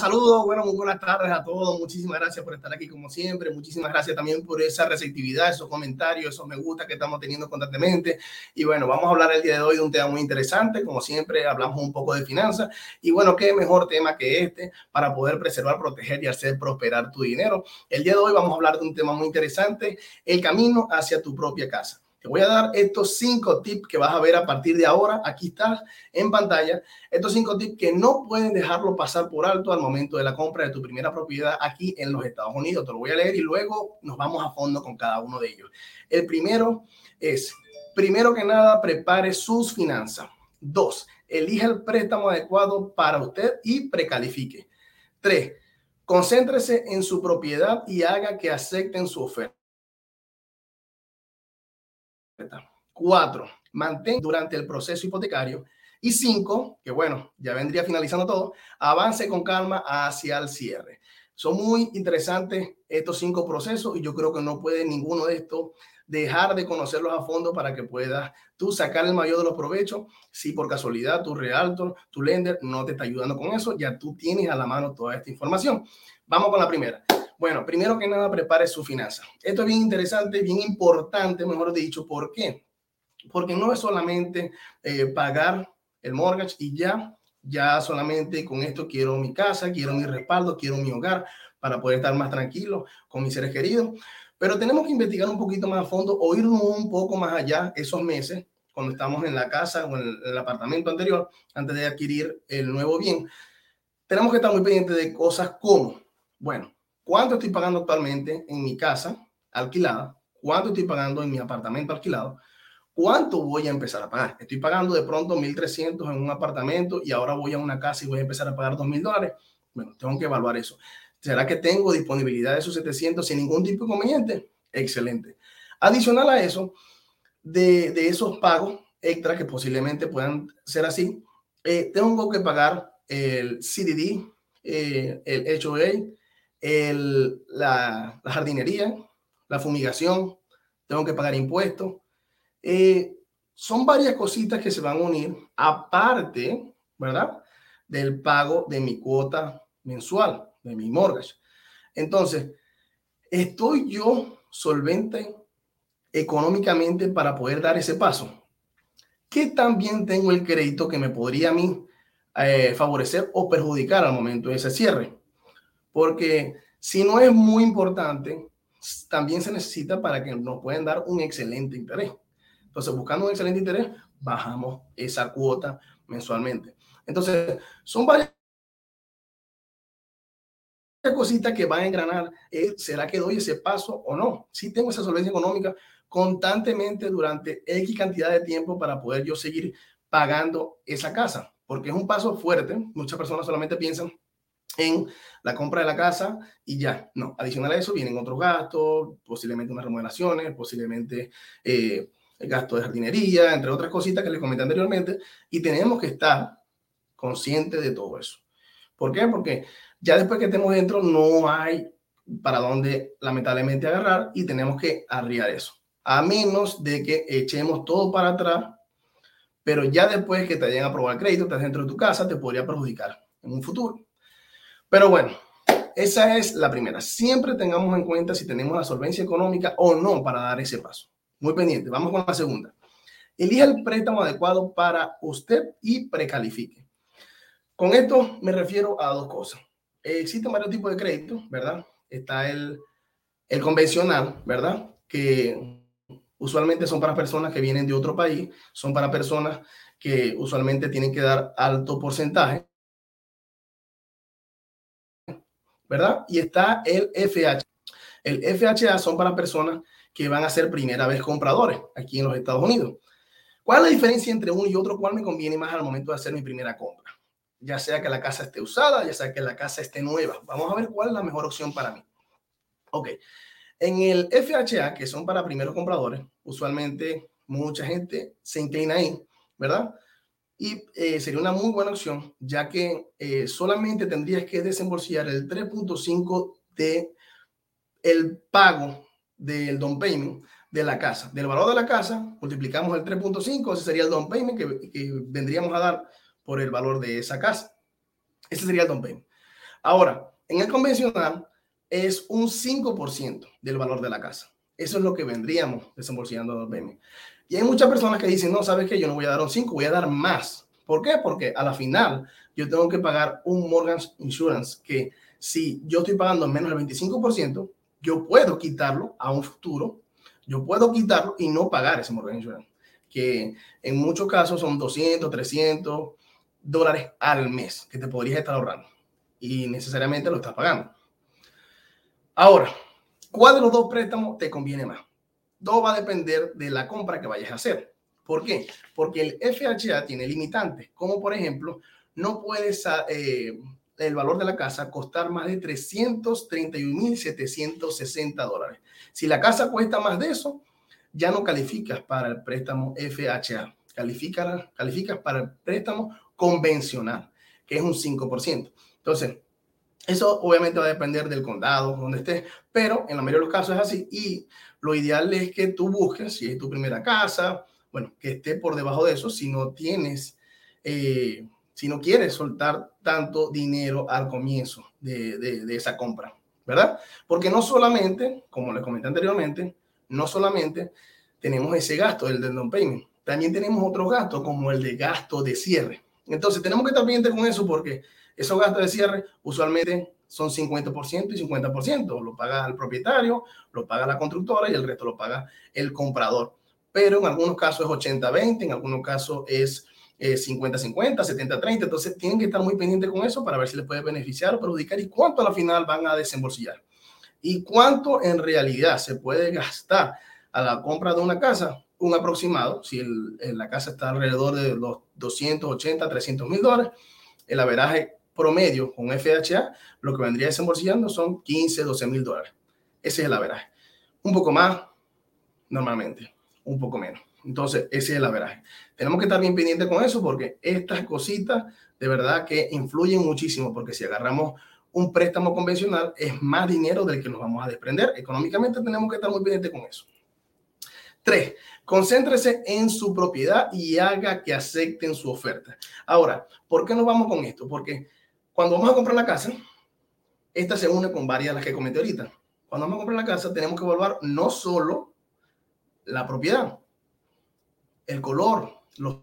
saludos, bueno, muy buenas tardes a todos. Muchísimas gracias por estar aquí como siempre. Muchísimas gracias también por esa receptividad, esos comentarios, esos me gusta que estamos teniendo constantemente. Y bueno, vamos a hablar el día de hoy de un tema muy interesante. Como siempre, hablamos un poco de finanzas. Y bueno, qué mejor tema que este para poder preservar, proteger y hacer prosperar tu dinero. El día de hoy vamos a hablar de un tema muy interesante, el camino hacia tu propia casa. Voy a dar estos cinco tips que vas a ver a partir de ahora. Aquí está en pantalla. Estos cinco tips que no pueden dejarlo pasar por alto al momento de la compra de tu primera propiedad aquí en los Estados Unidos. Te lo voy a leer y luego nos vamos a fondo con cada uno de ellos. El primero es, primero que nada, prepare sus finanzas. Dos, elija el préstamo adecuado para usted y precalifique. Tres, concéntrese en su propiedad y haga que acepten su oferta. Cuatro, mantén durante el proceso hipotecario. Y cinco, que bueno, ya vendría finalizando todo, avance con calma hacia el cierre. Son muy interesantes estos cinco procesos y yo creo que no puede ninguno de estos dejar de conocerlos a fondo para que puedas tú sacar el mayor de los provechos. Si por casualidad tu realtor, tu lender no te está ayudando con eso, ya tú tienes a la mano toda esta información. Vamos con la primera. Bueno, primero que nada, prepare su finanza. Esto es bien interesante, bien importante, mejor dicho. ¿Por qué? Porque no es solamente eh, pagar el mortgage y ya, ya solamente con esto quiero mi casa, quiero mi respaldo, quiero mi hogar para poder estar más tranquilo con mis seres queridos. Pero tenemos que investigar un poquito más a fondo o irnos un poco más allá esos meses cuando estamos en la casa o en el apartamento anterior antes de adquirir el nuevo bien. Tenemos que estar muy pendientes de cosas como, bueno, cuánto estoy pagando actualmente en mi casa alquilada, cuánto estoy pagando en mi apartamento alquilado, cuánto voy a empezar a pagar. Estoy pagando de pronto 1.300 en un apartamento y ahora voy a una casa y voy a empezar a pagar 2.000 dólares. Bueno, tengo que evaluar eso. ¿Será que tengo disponibilidad de esos 700 sin ningún tipo de inconveniente? Excelente. Adicional a eso, de, esos pagos extra que posiblemente puedan ser así, eh, tengo que pagar el CDD, eh, el HOA, el, la, jardinería, la fumigación, tengo que pagar impuestos. Eh, son varias cositas que se van a unir, aparte, ¿verdad? Del pago de mi cuota mensual, de mi mortgage. Entonces, ¿estoy yo solvente económicamente para poder dar ese paso? ¿Qué también tengo el crédito que me podría a mí eh, favorecer o perjudicar al momento de ese cierre? Porque si no es muy importante, también se necesita para que nos puedan dar un excelente interés. Entonces, buscando un excelente interés, bajamos esa cuota mensualmente. Entonces, son varias cositas que van a engranar. Eh, ¿Será que doy ese paso o no? Si tengo esa solvencia económica constantemente durante X cantidad de tiempo para poder yo seguir pagando esa casa, porque es un paso fuerte. Muchas personas solamente piensan en la compra de la casa y ya. No, adicional a eso vienen otros gastos, posiblemente unas remodelaciones, posiblemente eh, el gasto de jardinería, entre otras cositas que les comenté anteriormente, y tenemos que estar conscientes de todo eso. ¿Por qué? Porque ya después que estemos dentro no hay para dónde lamentablemente agarrar y tenemos que arriar eso. A menos de que echemos todo para atrás, pero ya después que te hayan aprobado el crédito, estás dentro de tu casa, te podría perjudicar en un futuro. Pero bueno, esa es la primera. Siempre tengamos en cuenta si tenemos la solvencia económica o no para dar ese paso. Muy pendiente. Vamos con la segunda. Elija el préstamo adecuado para usted y precalifique. Con esto me refiero a dos cosas. Existen varios tipos de crédito, ¿verdad? Está el, el convencional, ¿verdad? Que usualmente son para personas que vienen de otro país, son para personas que usualmente tienen que dar alto porcentaje ¿verdad? Y está el FHA. El FHA son para personas que van a ser primera vez compradores aquí en los Estados Unidos. ¿Cuál es la diferencia entre uno y otro? ¿Cuál me conviene más al momento de hacer mi primera compra? Ya sea que la casa esté usada, ya sea que la casa esté nueva. Vamos a ver cuál es la mejor opción para mí. Ok. En el FHA, que son para primeros compradores, usualmente mucha gente se inclina ahí, ¿verdad? Y eh, sería una muy buena opción, ya que eh, solamente tendrías que desembolsar el 3.5 de el pago del down payment de la casa. Del valor de la casa, multiplicamos el 3.5, ese sería el down payment que, que, vendríamos a dar por el valor de esa casa. Ese sería el down payment. Ahora, en el convencional es un 5% del valor de la casa. Eso es lo que vendríamos desembolsando los bienes. Y hay muchas personas que dicen, no, ¿sabes qué? Yo no voy a dar un 5, voy a dar más. ¿Por qué? Porque a la final yo tengo que pagar un mortgage insurance que si yo estoy pagando menos del 25%, yo puedo quitarlo a un futuro, yo puedo quitarlo y no pagar ese mortgage insurance, que en muchos casos son 200, 300 dólares al mes que te podrías estar ahorrando y necesariamente lo estás pagando. Ahora, ¿cuál de los dos préstamos te conviene más? Todo va a depender de la compra que vayas a hacer. ¿Por qué? Porque el FHA tiene limitantes, como por ejemplo, no puedes eh, el valor de la casa costar más de 331.760 dólares. Si la casa cuesta más de eso, ya no calificas para el préstamo FHA, calificas, calificas para el préstamo convencional, que es un 5%. Entonces, eso obviamente va a depender del condado, donde estés, pero en la mayoría de los casos es así. Y lo ideal es que tú busques, si es tu primera casa, bueno, que esté por debajo de eso, si no tienes, eh, si no quieres soltar tanto dinero al comienzo de, de, esa compra, ¿verdad? Porque no solamente, como les comenté anteriormente, no solamente tenemos ese gasto, el del down payment, también tenemos otros gastos como el de gasto de cierre. Entonces tenemos que estar pendientes con eso porque esos gastos de cierre usualmente son 50% y 50%. Lo paga el propietario, lo paga la constructora y el resto lo paga el comprador. Pero en algunos casos es 80-20, en algunos casos es 50-50, 70-30. Entonces tienen que estar muy pendientes con eso para ver si les puede beneficiar o perjudicar y cuánto a la final van a desembolsillar. Y cuánto en realidad se puede gastar a la compra de una casa, un aproximado, si la casa está alrededor de los 280, 300 mil dólares, el averaje promedio con FHA, lo que vendría desembolsillando son 15, 12 mil dólares. Ese es el averaje. Un poco más, normalmente, un poco menos. Entonces, ese es el averaje. Tenemos que estar bien pendientes con eso porque estas cositas de verdad que influyen muchísimo porque si agarramos un préstamo convencional es más dinero del que nos vamos a desprender. Económicamente tenemos que estar muy pendientes con eso. Tres, concéntrese en su propiedad y haga que acepten su oferta. Ahora, ¿por qué nos vamos con esto? Porque cuando vamos a comprar la casa, esta se une con varias de las que comenté ahorita. Cuando vamos a comprar la casa, tenemos que evaluar no solo la propiedad, el color, los,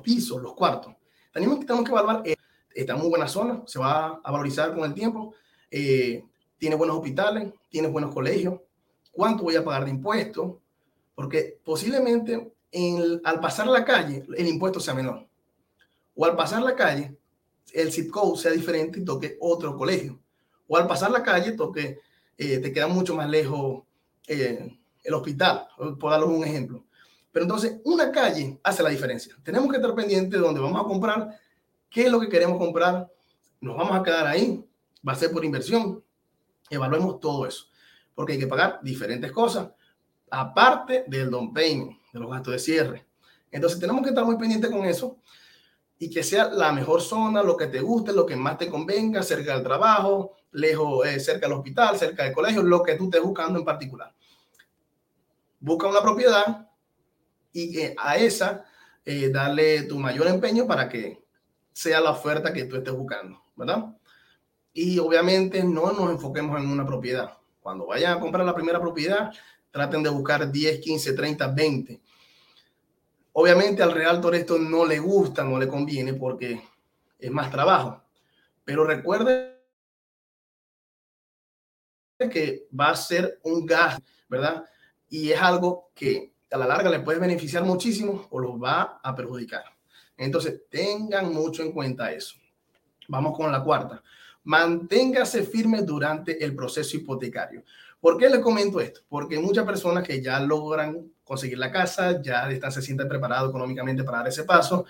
pisos, los cuartos. Tenemos, tenemos que evaluar, eh, está en muy buena zona, se va a valorizar con el tiempo, eh, tiene buenos hospitales, tiene buenos colegios, cuánto voy a pagar de impuestos, porque posiblemente al pasar la calle el impuesto sea menor o al pasar la calle, el zip code sea diferente y toque otro colegio. O al pasar la calle, toque, eh, te queda mucho más lejos eh, el hospital, por darles un ejemplo. Pero entonces, una calle hace la diferencia. Tenemos que estar pendientes de dónde vamos a comprar, qué es lo que queremos comprar, nos vamos a quedar ahí, va a ser por inversión. Evaluemos todo eso, porque hay que pagar diferentes cosas, aparte del don payment, de los gastos de cierre. Entonces, tenemos que estar muy pendientes con eso y que sea la mejor zona, lo que te guste, lo que más te convenga, cerca del trabajo, lejos, eh, cerca del hospital, cerca del colegio, lo que tú estés buscando en particular. Busca una propiedad y a esa eh, darle tu mayor empeño para que sea la oferta que tú estés buscando, ¿verdad? Y obviamente no nos enfoquemos en una propiedad. Cuando vayan a comprar la primera propiedad, traten de buscar 10, 15, 30, 20 Obviamente al Realtor esto no le gusta, no le conviene porque es más trabajo. Pero recuerde que va a ser un gasto, ¿verdad? Y es algo que a la larga le puede beneficiar muchísimo o los va a perjudicar. Entonces, tengan mucho en cuenta eso. Vamos con la cuarta. Manténgase firme durante el proceso hipotecario. ¿Por qué les comento esto? Porque muchas personas que ya logran conseguir la casa, ya están, se sienten preparados económicamente para dar ese paso,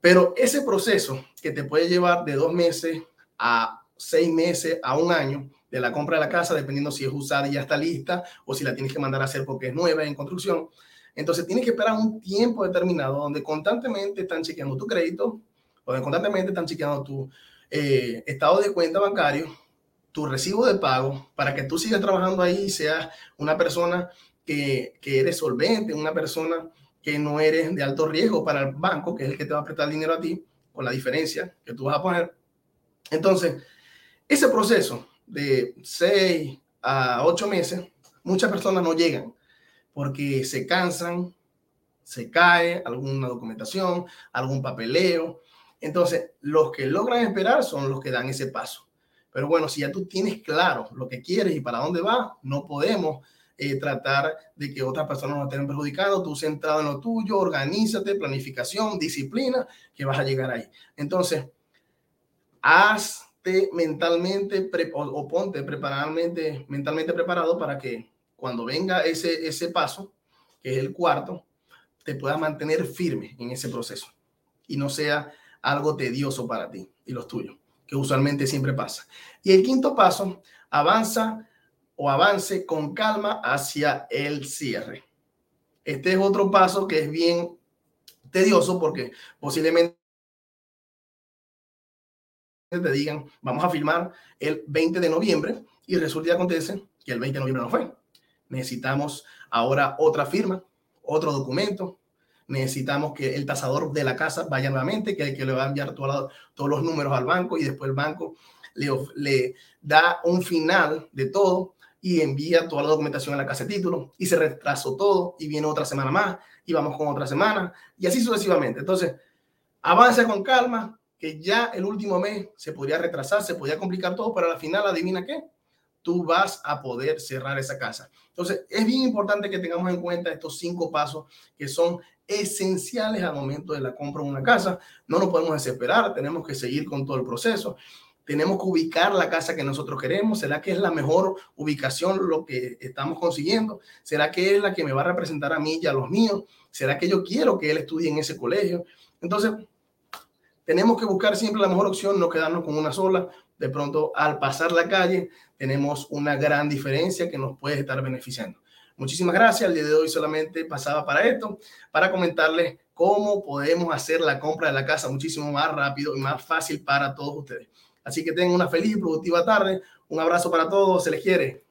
pero ese proceso que te puede llevar de dos meses a seis meses a un año de la compra de la casa, dependiendo si es usada y ya está lista o si la tienes que mandar a hacer porque es nueva en construcción. Entonces tienes que esperar un tiempo determinado donde constantemente están chequeando tu crédito, donde constantemente están chequeando tu eh, estado de cuenta bancario, tu recibo de pago, para que tú sigas trabajando ahí y seas una persona que, que eres solvente, una persona que no eres de alto riesgo para el banco, que es el que te va a prestar dinero a ti, con la diferencia que tú vas a poner. Entonces, ese proceso de seis a ocho meses, muchas personas no llegan porque se cansan, se cae alguna documentación, algún papeleo. Entonces, los que logran esperar son los que dan ese paso. Pero bueno, si ya tú tienes claro lo que quieres y para dónde vas, no podemos eh, tratar de que otras personas no estén perjudicadas. Tú centrado en lo tuyo, organízate, planificación, disciplina, que vas a llegar ahí. Entonces, hazte mentalmente o, ponte mentalmente preparado para que cuando venga ese, ese paso, que es el cuarto, te puedas mantener firme en ese proceso y no sea algo tedioso para ti y los tuyos, que usualmente siempre pasa. Y el quinto paso, avanza o avance con calma hacia el cierre. Este es otro paso que es bien tedioso porque posiblemente te digan, vamos a firmar el 20 de noviembre y resulta y acontece que el 20 de noviembre no fue. Necesitamos ahora otra firma otro documento. Necesitamos que el tasador de la casa vaya nuevamente, que, que le va a enviar todos los números al banco y después el banco le, le da un final de todo y envía toda la documentación a la casa de título y se retrasó todo y viene otra semana más y vamos con otra semana y así sucesivamente. Entonces, avanza con calma, que ya el último mes se podría retrasar, se podría complicar todo, pero al final, adivina qué, tú vas a poder cerrar esa casa. Entonces, es bien importante que tengamos en cuenta estos cinco pasos que son esenciales al momento de la compra de una casa. No nos podemos desesperar, tenemos que seguir con todo el proceso. Tenemos que ubicar la casa que nosotros queremos. ¿Será que es la mejor ubicación lo que estamos consiguiendo? ¿Será que es la que me va a representar a mí y a los míos? ¿Será que yo quiero que él estudie en ese colegio? Entonces, tenemos que buscar siempre la mejor opción, no quedarnos con una sola. De pronto, al pasar la calle, tenemos una gran diferencia que nos puede estar beneficiando. Muchísimas gracias. El día de hoy solamente pasaba para esto, para comentarles cómo podemos hacer la compra de la casa muchísimo más rápido y más fácil para todos ustedes. Así que tengan una feliz y productiva tarde. Un abrazo para todos. Se les quiere.